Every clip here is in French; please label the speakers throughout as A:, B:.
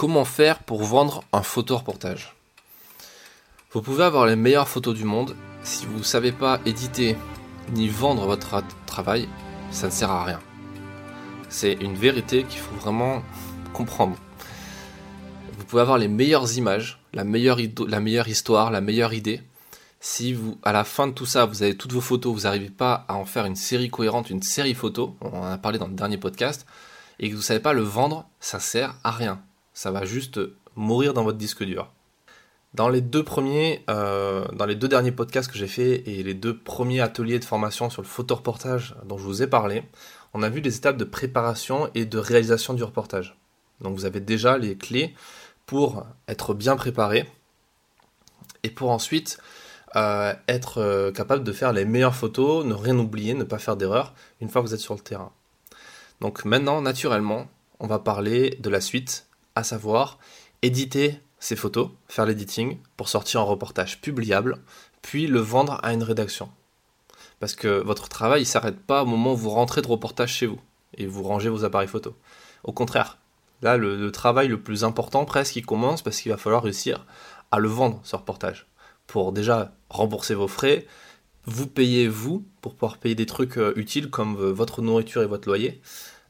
A: Comment faire pour vendre un photo-reportage Vous pouvez avoir les meilleures photos du monde, si vous ne savez pas éditer ni vendre votre travail, ça ne sert à rien. C'est une vérité qu'il faut vraiment comprendre. Vous pouvez avoir les meilleures images, la meilleure, histoire, la meilleure idée. Si vous, à la fin de tout ça, vous avez toutes vos photos, vous n'arrivez pas à en faire une série cohérente, une série photo, on en a parlé dans le dernier podcast, et que vous ne savez pas le vendre, ça sert à rien. Ça va juste mourir dans votre disque dur. Dans les deux premiers, euh, dans les deux derniers podcasts que j'ai fait et les deux premiers ateliers de formation sur le photoreportage dont je vous ai parlé, on a vu les étapes de préparation et de réalisation du reportage. Donc vous avez déjà les clés pour être bien préparé et pour ensuite euh, être euh, capable de faire les meilleures photos, ne rien oublier, ne pas faire d'erreur une fois que vous êtes sur le terrain. Donc maintenant, naturellement, on va parler de la suite, à savoir éditer ces photos, faire l'editing pour sortir un reportage publiable, puis le vendre à une rédaction. Parce que votre travail ne s'arrête pas au moment où vous rentrez de reportage chez vous et vous rangez vos appareils photo. Au contraire, là, le, travail le plus important presque, il commence parce qu'il va falloir réussir à le vendre, ce reportage. Pour déjà rembourser vos frais, vous payer vous, pour pouvoir payer des trucs euh, utiles comme euh, votre nourriture et votre loyer,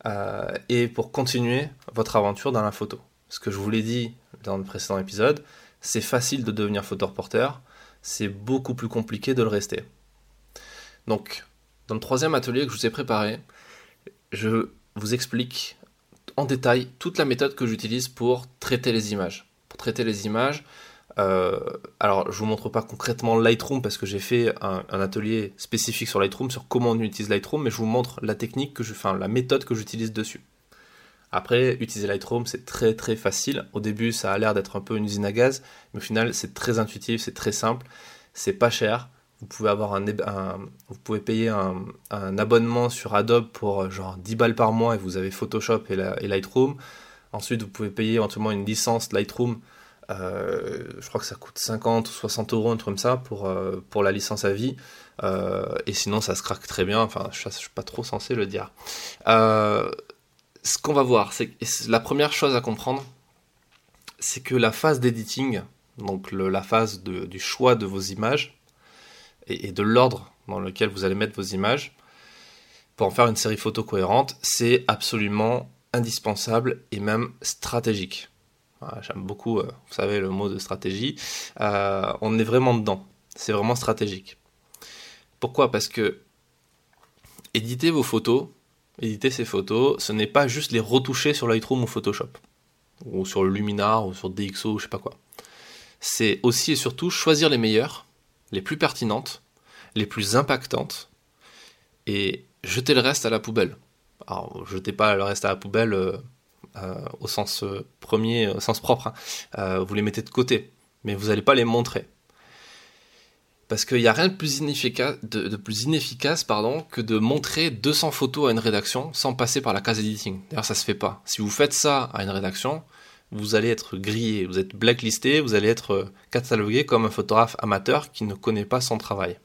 A: euh, et pour continuer votre aventure dans la photo. Ce que je vous l'ai dit dans le précédent épisode, c'est facile de devenir photoreporteur, c'est beaucoup plus compliqué de le rester. Donc, dans le troisième atelier que je vous ai préparé, je vous explique en détail toute la méthode que j'utilise pour traiter les images. Pour traiter les images, euh, alors je vous montre pas concrètement Lightroom parce que j'ai fait un, atelier spécifique sur Lightroom sur comment on utilise Lightroom, mais je vous montre la technique que je, enfin la méthode que j'utilise dessus. Après, utiliser Lightroom, c'est très très facile. Au début, ça a l'air d'être un peu une usine à gaz, mais au final, c'est très intuitif, c'est très simple, c'est pas cher. Vous pouvez avoir un, vous pouvez payer un, abonnement sur Adobe pour euh, genre 10 balles par mois et vous avez Photoshop et, Lightroom. Ensuite, vous pouvez payer éventuellement une licence Lightroom. Euh, je crois que ça coûte 50 ou 60 euros, un truc comme ça, pour, euh, pour la licence à vie. et sinon, ça se craque très bien. Enfin, je ne suis pas trop censé le dire ce qu'on va voir, c'est la première chose à comprendre, c'est que la phase d'editing, donc la phase du choix de vos images et, de l'ordre dans lequel vous allez mettre vos images pour en faire une série photo cohérente, c'est absolument indispensable et même stratégique. J'aime beaucoup, euh, vous savez, le mot de stratégie. Euh, on est vraiment dedans. C'est vraiment stratégique. Pourquoi? Parce que éditer vos photos, éditer ces photos, ce n'est pas juste les retoucher sur Lightroom ou Photoshop, ou sur Luminar, ou sur DxO, je sais pas quoi. C'est aussi et surtout choisir les meilleures, les plus pertinentes, les plus impactantes, et jeter le reste à la poubelle. Alors, jetez pas le reste à la poubelle euh, euh, au sens euh, premier, au sens propre. Hein. vous les mettez de côté, mais vous n'allez pas les montrer. Parce qu'il n'y a rien de plus inefficace, de, plus inefficace pardon, que de montrer 200 photos à une rédaction sans passer par la case editing. D'ailleurs, ça se fait pas. Si vous faites ça à une rédaction, vous allez être grillé, vous êtes blacklisté, vous allez être euh, catalogué comme un photographe amateur qui ne connaît pas son travail.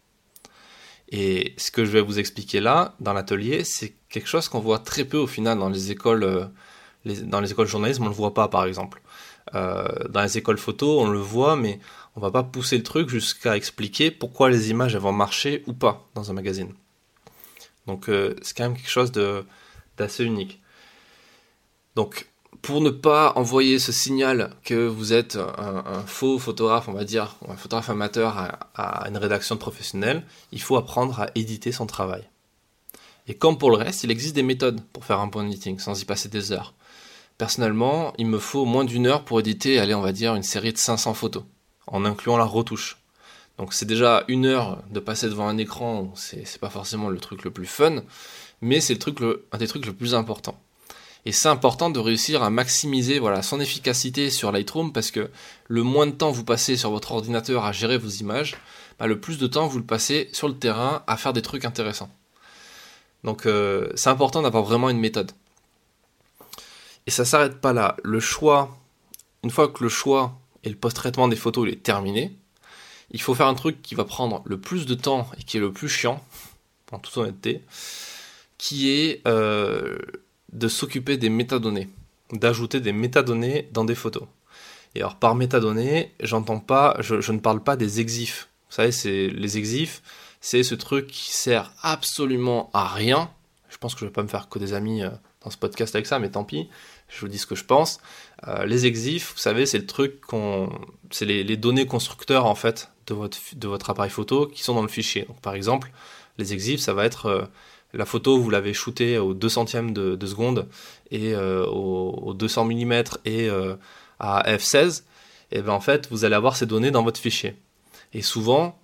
A: Et ce que je vais vous expliquer là, dans l'atelier, c'est quelque chose qu'on voit très peu au final dans les écoles, euh, dans les écoles de journalisme, on ne le voit pas par exemple. Euh, dans les écoles photo, on le voit, mais on va pas pousser le truc jusqu'à expliquer pourquoi les images vont marcher ou pas dans un magazine. Donc euh, c'est quand même quelque chose d'assez unique. Donc pour ne pas envoyer ce signal que vous êtes un, faux photographe, on va dire, ou un photographe amateur à, à, une rédaction professionnelle, il faut apprendre à éditer son travail. Et comme pour le reste, il existe des méthodes pour faire un bon editing sans y passer des heures. Personnellement, il me faut moins d'une heure pour éditer, allez, on va dire, une série de 500 photos, en incluant la retouche. Donc c'est déjà une heure de passer devant un écran, c'est pas forcément le truc le plus fun, mais c'est le un des trucs le plus important. Et c'est important de réussir à maximiser voilà, son efficacité sur Lightroom parce que le moins de temps vous passez sur votre ordinateur à gérer vos images, bah, le plus de temps vous le passez sur le terrain à faire des trucs intéressants. Donc euh, c'est important d'avoir vraiment une méthode. Et ça s'arrête pas là. Le choix, une fois que le choix et le post-traitement des photos est terminé, il faut faire un truc qui va prendre le plus de temps et qui est le plus chiant, en toute honnêteté, qui est euh, de s'occuper des métadonnées. d'ajouter des métadonnées dans des photos. Et alors par métadonnées, j'entends pas, je, ne parle pas des exifs. Vous savez, c'est les exifs, c'est ce truc qui sert absolument à rien. Je pense que je vais pas me faire que des amis euh, dans ce podcast avec ça, mais tant pis. Je vous dis ce que je pense. Euh, les exifs, vous savez, c'est le truc qu'on, c'est les, données constructeurs en fait de votre de votre appareil photo qui sont dans le fichier. Donc, par exemple, les exifs, ça va être euh, la photo, vous l'avez shootée au 2 centième de, seconde et au, au, 200 mm et à F16, et ben en fait, vous allez avoir ces données dans votre fichier. Et souvent,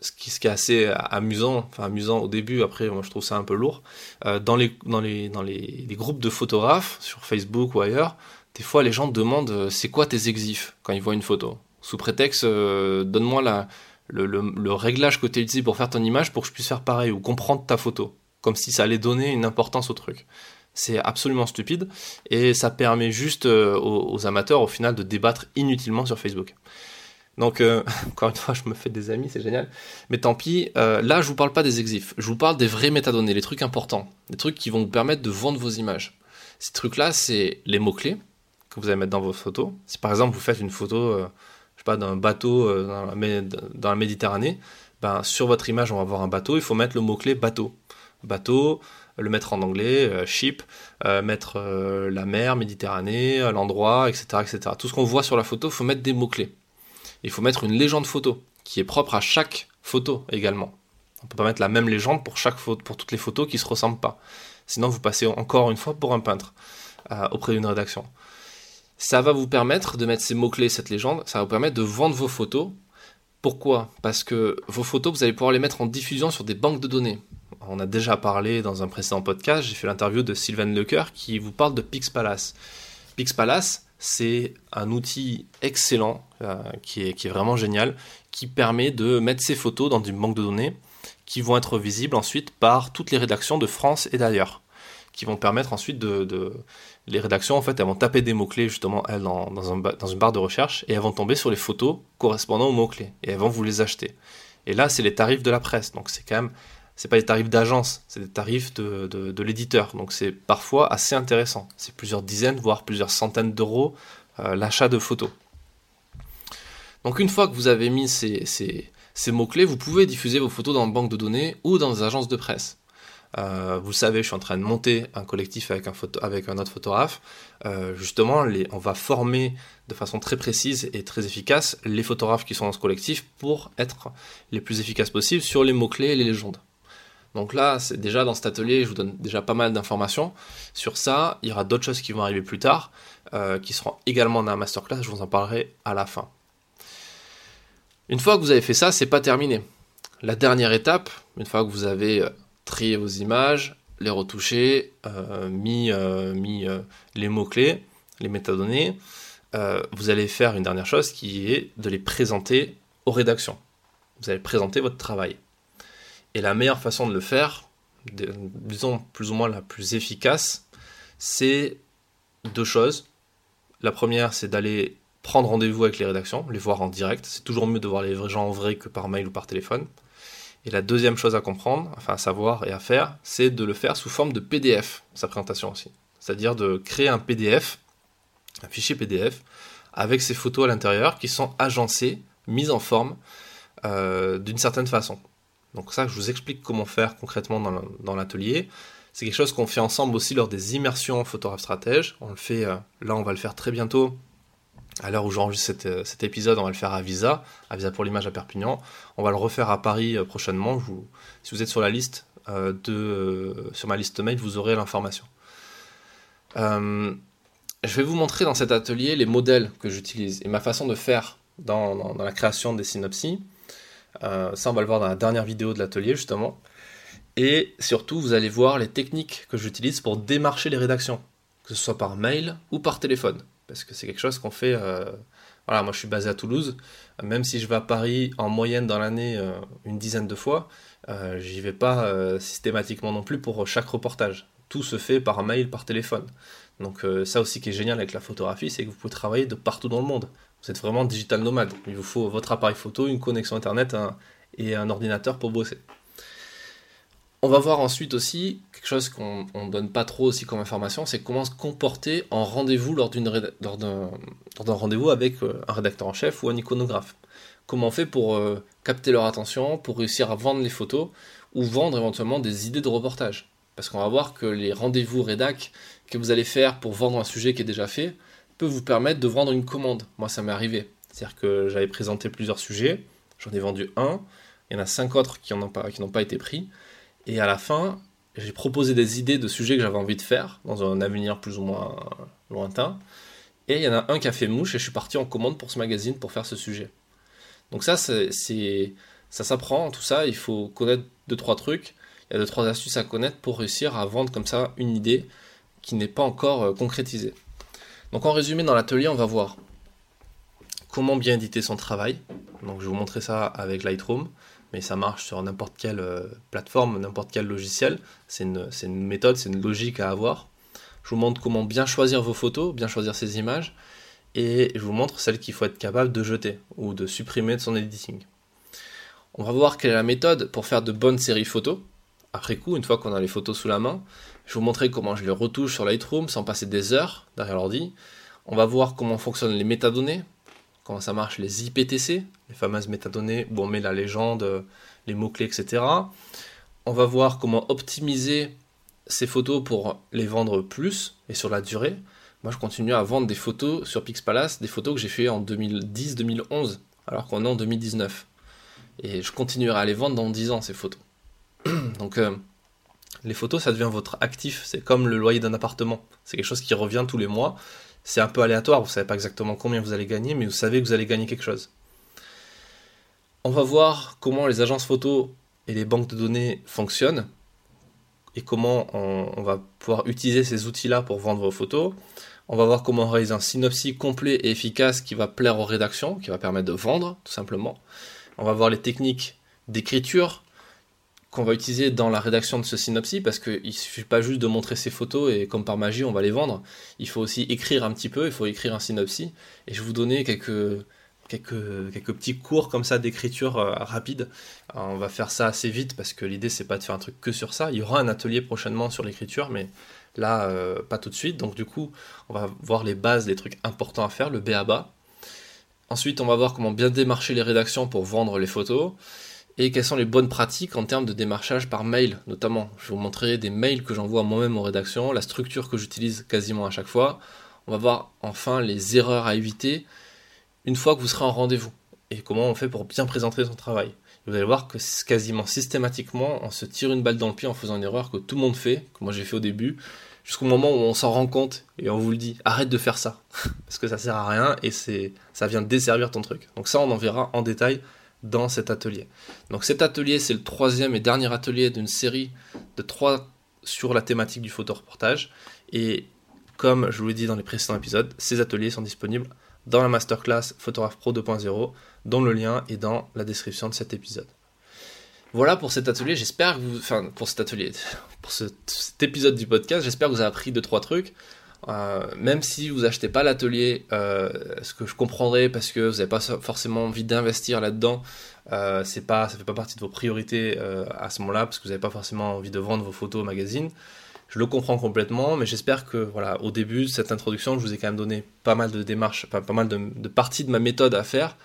A: ce qui, est assez amusant, enfin amusant au début, après moi je trouve ça un peu lourd, euh, dans, les, dans, les, dans les, groupes de photographes, sur Facebook ou ailleurs, des fois les gens demandent euh, c'est quoi tes exifs quand ils voient une photo? Sous prétexte, euh, donne-moi le, réglage que tu utilisé pour faire ton image pour que je puisse faire pareil ou comprendre ta photo. Comme si ça allait donner une importance au truc. C'est absolument stupide et ça permet juste euh, aux, amateurs au final de débattre inutilement sur Facebook. Donc euh, encore une fois, je me fais des amis, c'est génial. Mais tant pis, euh, là je vous parle pas des exifs, je vous parle des vraies métadonnées, les trucs importants, les trucs qui vont vous permettre de vendre vos images. Ces trucs-là, c'est les mots-clés que vous allez mettre dans vos photos. Si par exemple vous faites une photo, je sais d'un bateau dans la, dans, la, Méditerranée, ben, sur votre image on va voir un bateau, il faut mettre le mot-clé bateau. Bateau, le mettre en anglais, euh, ship, euh, mettre euh, la mer, Méditerranée, l'endroit, etc., etc. Tout ce qu'on voit sur la photo, il faut mettre des mots-clés. Il faut mettre une légende photo, qui est propre à chaque photo également. On peut pas mettre la même légende pour, chaque photo, pour toutes les photos qui se ressemblent pas. Sinon, vous passez encore une fois pour un peintre auprès d'une rédaction. Ça va vous permettre de mettre ces mots-clés, cette légende, ça va vous permettre de vendre vos photos. Pourquoi? Parce que vos photos, vous allez pouvoir les mettre en diffusion sur des banques de données on a déjà parlé dans un précédent podcast, j'ai fait l'interview de Sylvain Lecoeur qui vous parle de PixPalace. PixPalace, c'est un outil excellent, euh, qui, est, vraiment génial, qui permet de mettre ses photos dans une banque de données qui vont être visibles ensuite par toutes les rédactions de France et d'ailleurs, qui vont permettre ensuite de, Les rédactions, en fait, elles vont taper des mots-clés, justement, elles, dans, dans une barre de recherche, et elles vont tomber sur les photos correspondant aux mots-clés, et elles vont vous les acheter. Et là, c'est les tarifs de la presse, donc c'est quand même c'est pas des tarifs d'agence, c'est des tarifs de, l'éditeur. Donc c'est parfois assez intéressant. C'est plusieurs dizaines, voire plusieurs centaines d'euros euh, l'achat de photos. Donc une fois que vous avez mis ces, ces, mots-clés, vous pouvez diffuser vos photos dans une banque de données ou dans des agences de presse. Euh, vous savez, je suis en train de monter un collectif avec un, photo, avec un autre photographe. Euh, justement, on va former de façon très précise et très efficace les photographes qui sont dans ce collectif pour être les plus efficaces possibles sur les mots-clés et les légendes. Donc là, c'est déjà dans cet atelier, je vous donne déjà pas mal d'informations sur ça. Il y aura d'autres choses qui vont arriver plus tard, euh, qui seront également dans la masterclass. Je vous en parlerai à la fin. Une fois que vous avez fait ça, c'est pas terminé. La dernière étape, une fois que vous avez euh, trié vos images, les retouché, euh, mis, mis les mots-clés, les métadonnées, vous allez faire une dernière chose qui est de les présenter aux rédactions. Vous allez présenter votre travail. Et la meilleure façon de le faire, disons plus ou moins la plus efficace, c'est deux choses. La première, c'est d'aller prendre rendez-vous avec les rédactions, les voir en direct. C'est toujours mieux de voir les gens en vrai que par mail ou par téléphone. Et la deuxième chose à comprendre, enfin à savoir et à faire, c'est de le faire sous forme de PDF, sa présentation aussi. C'est-à-dire de créer un PDF, un fichier PDF, avec ces photos à l'intérieur qui sont agencées, mises en forme euh, d'une certaine façon. Donc ça, je vous explique comment faire concrètement dans l'atelier. C'est quelque chose qu'on fait ensemble aussi lors des immersions photographe stratège. On le fait, euh, là on va le faire très bientôt. À l'heure où j'enregistre euh, cet, épisode, on va le faire à Visa, à Visa pour l'image à Perpignan. On va le refaire à Paris euh, prochainement. si vous êtes sur la liste de, sur ma liste mail, vous aurez l'information. je vais vous montrer dans cet atelier les modèles que j'utilise et ma façon de faire dans la création des synopsis. Euh, ça, on va le voir dans la dernière vidéo de l'atelier, justement. Et surtout, vous allez voir les techniques que j'utilise pour démarcher les rédactions, que ce soit par mail ou par téléphone. Parce que c'est quelque chose qu'on fait. Euh, voilà, moi je suis basé à Toulouse. Même si je vais à Paris en moyenne dans l'année euh, une dizaine de fois, j'y vais pas systématiquement non plus pour chaque reportage. Tout se fait par mail, par téléphone. Donc ça aussi qui est génial avec la photographie, c'est que vous pouvez travailler de partout dans le monde. Vous êtes vraiment digital nomade. Il vous faut votre appareil photo, une connexion internet et un ordinateur pour bosser. On va voir ensuite aussi quelque chose qu'on ne donne pas trop aussi comme information, c'est comment se comporter en rendez-vous lors d'un rendez-vous avec euh, un rédacteur en chef ou un iconographe. Comment on fait pour euh, capter leur attention, pour réussir à vendre les photos ou vendre éventuellement des idées de reportage? Parce qu'on va voir que les rendez-vous rédac que vous allez faire pour vendre un sujet qui est déjà fait peut vous permettre de vendre une commande. Moi, ça m'est arrivé. C'est-à-dire que j'avais présenté plusieurs sujets, j'en ai vendu un, il y en a cinq autres qui n'ont pas, été pris. Et à la fin, j'ai proposé des idées de sujets que j'avais envie de faire dans un avenir plus ou moins lointain. Et il y en a un qui a fait mouche et je suis parti en commande pour ce magazine pour faire ce sujet. Donc ça, ça s'apprend, tout ça, il faut connaître deux, trois trucs. Il y a deux, trois astuces à connaître pour réussir à vendre comme ça une idée qui n'est pas encore euh, concrétisée. Donc en résumé, dans l'atelier, on va voir comment bien éditer son travail. Donc je vais vous montrer ça avec Lightroom mais ça marche sur n'importe quelle euh, plateforme, n'importe quel logiciel. C'est une, méthode, c'est une logique à avoir. Je vous montre comment bien choisir vos photos, bien choisir ces images, et je vous montre celle qu'il faut être capable de jeter ou de supprimer de son editing. On va voir quelle est la méthode pour faire de bonnes séries photos. Après coup, une fois qu'on a les photos sous la main, je vous montrer comment je les retouche sur Lightroom sans passer des heures derrière l'ordi. On va voir comment fonctionnent les métadonnées, comment ça marche les IPTC, les fameuses métadonnées où on met la légende, les mots-clés, etc. On va voir comment optimiser ces photos pour les vendre plus et sur la durée. Moi, je continue à vendre des photos sur Pixpalace, des photos que j'ai fait en 2010-2011, alors qu'on est en 2019. Et je continuerai à les vendre dans 10 ans, ces photos. Donc, euh, les photos, ça devient votre actif. C'est comme le loyer d'un appartement. C'est quelque chose qui revient tous les mois c'est un peu aléatoire, vous ne savez pas exactement combien vous allez gagner, mais vous savez que vous allez gagner quelque chose. On va voir comment les agences photo et les banques de données fonctionnent et comment on, va pouvoir utiliser ces outils-là pour vendre vos photos. On va voir comment réaliser un synopsis complet et efficace qui va plaire aux rédactions, qui va permettre de vendre, tout simplement. On va voir les techniques d'écriture, qu'on va utiliser dans la rédaction de ce synopsis, parce qu'il ne suffit pas juste de montrer ces photos et comme par magie on va les vendre. Il faut aussi écrire un petit peu, il faut écrire un synopsis. Et je vais vous donner quelques, quelques, quelques petits cours comme ça d'écriture euh, rapide. on va faire ça assez vite parce que l'idée c'est pas de faire un truc que sur ça. Il y aura un atelier prochainement sur l'écriture, mais là euh, pas tout de suite. Donc du coup on va voir les bases, les trucs importants à faire, le B à bas. Ensuite on va voir comment bien démarcher les rédactions pour vendre les photos et quelles sont les bonnes pratiques en termes de démarchage par mail notamment? Je vais vous montrer des mails que j'envoie moi-même en rédaction, la structure que j'utilise quasiment à chaque fois. On va voir enfin les erreurs à éviter une fois que vous serez en rendez-vous et comment on fait pour bien présenter son travail. Vous allez voir que quasiment systématiquement on se tire une balle dans le pied en faisant une erreur que tout le monde fait, que moi j'ai fait au début, jusqu'au moment où on s'en rend compte et on vous le dit, arrête de faire ça, parce que ça sert à rien et ça vient desservir ton truc. Donc ça on en verra en détail dans cet atelier. Donc cet atelier, c'est le troisième et dernier atelier d'une série de trois sur la thématique du photoreportage. Et comme je vous l'ai dit dans les précédents épisodes, ces ateliers sont disponibles dans la masterclass Photograph Pro 2.0, dont le lien est dans la description de cet épisode. Voilà pour cet atelier, j'espère que vous... Enfin, pour cet atelier, pour cet épisode du podcast, j'espère que vous avez appris 2-3 trucs. Euh, même si vous achetez pas l'atelier, euh, ce que je comprendrais parce que vous n'avez pas forcément envie d'investir là-dedans, euh, c'est pas, ça fait pas partie de vos priorités euh, à ce moment-là parce que vous n'avez pas forcément envie de vendre vos photos au magazine. Je le comprends complètement, mais j'espère que voilà, au début de cette introduction, je vous ai quand même donné pas mal de démarches, pas, pas mal de, de, parties de ma méthode à faire.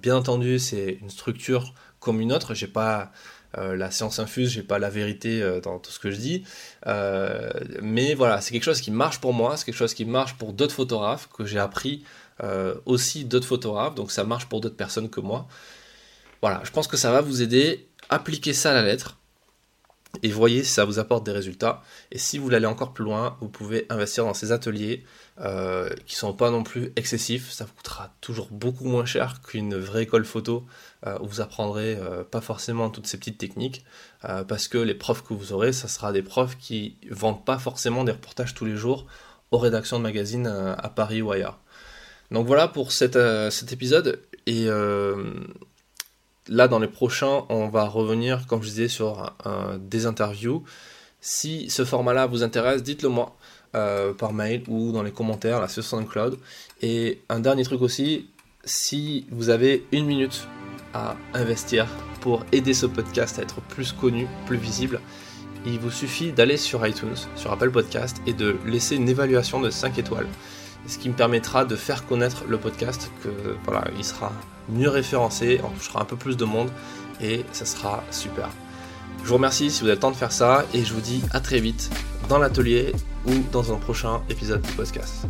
A: bien entendu, c'est une structure comme une autre. J'ai pas euh, la science infuse, j'ai pas la vérité euh, dans tout ce que je dis. Euh, mais voilà, c'est quelque chose qui marche pour moi, c'est quelque chose qui marche pour d'autres photographes, que j'ai appris aussi d'autres photographes, donc ça marche pour d'autres personnes que moi. Voilà, je pense que ça va vous aider. Appliquez ça à la lettre et voyez si ça vous apporte des résultats. Et si vous voulez aller encore plus loin, vous pouvez investir dans ces ateliers euh, qui sont pas non plus excessifs. Ça vous coûtera toujours beaucoup moins cher qu'une vraie école photo euh, où vous apprendrez euh, pas forcément toutes ces petites techniques euh, parce que les profs que vous aurez, ça sera des profs qui vendent pas forcément des reportages tous les jours aux rédactions de magazines à Paris ou ailleurs. Donc voilà pour cet épisode là, dans les prochains, on va revenir, comme je disais, sur des interviews. Si ce format-là vous intéresse, dites-le moi euh, par mail ou dans les commentaires là, sur SoundCloud. Et un dernier truc aussi, si vous avez une minute à investir pour aider ce podcast à être plus connu, plus visible, il vous suffit d'aller sur iTunes, sur Apple Podcast, et de laisser une évaluation de 5 étoiles. Ce qui me permettra de faire connaître le podcast, que voilà, il sera mieux référencé, on touchera un peu plus de monde, et ça sera super. Je vous remercie si vous avez le temps de faire ça, et je vous dis à très vite dans l'atelier ou dans un prochain épisode du podcast.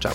A: Ciao